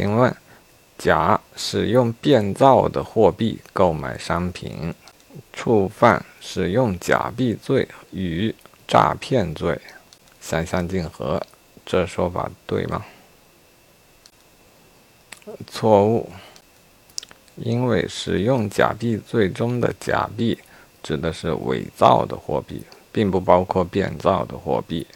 请问，甲使用变造的货币购买商品，触犯使用假币罪与诈骗罪相相竞合，这说法对吗？错误，因为使用假币罪中的假币指的是伪造的货币，并不包括变造的货币。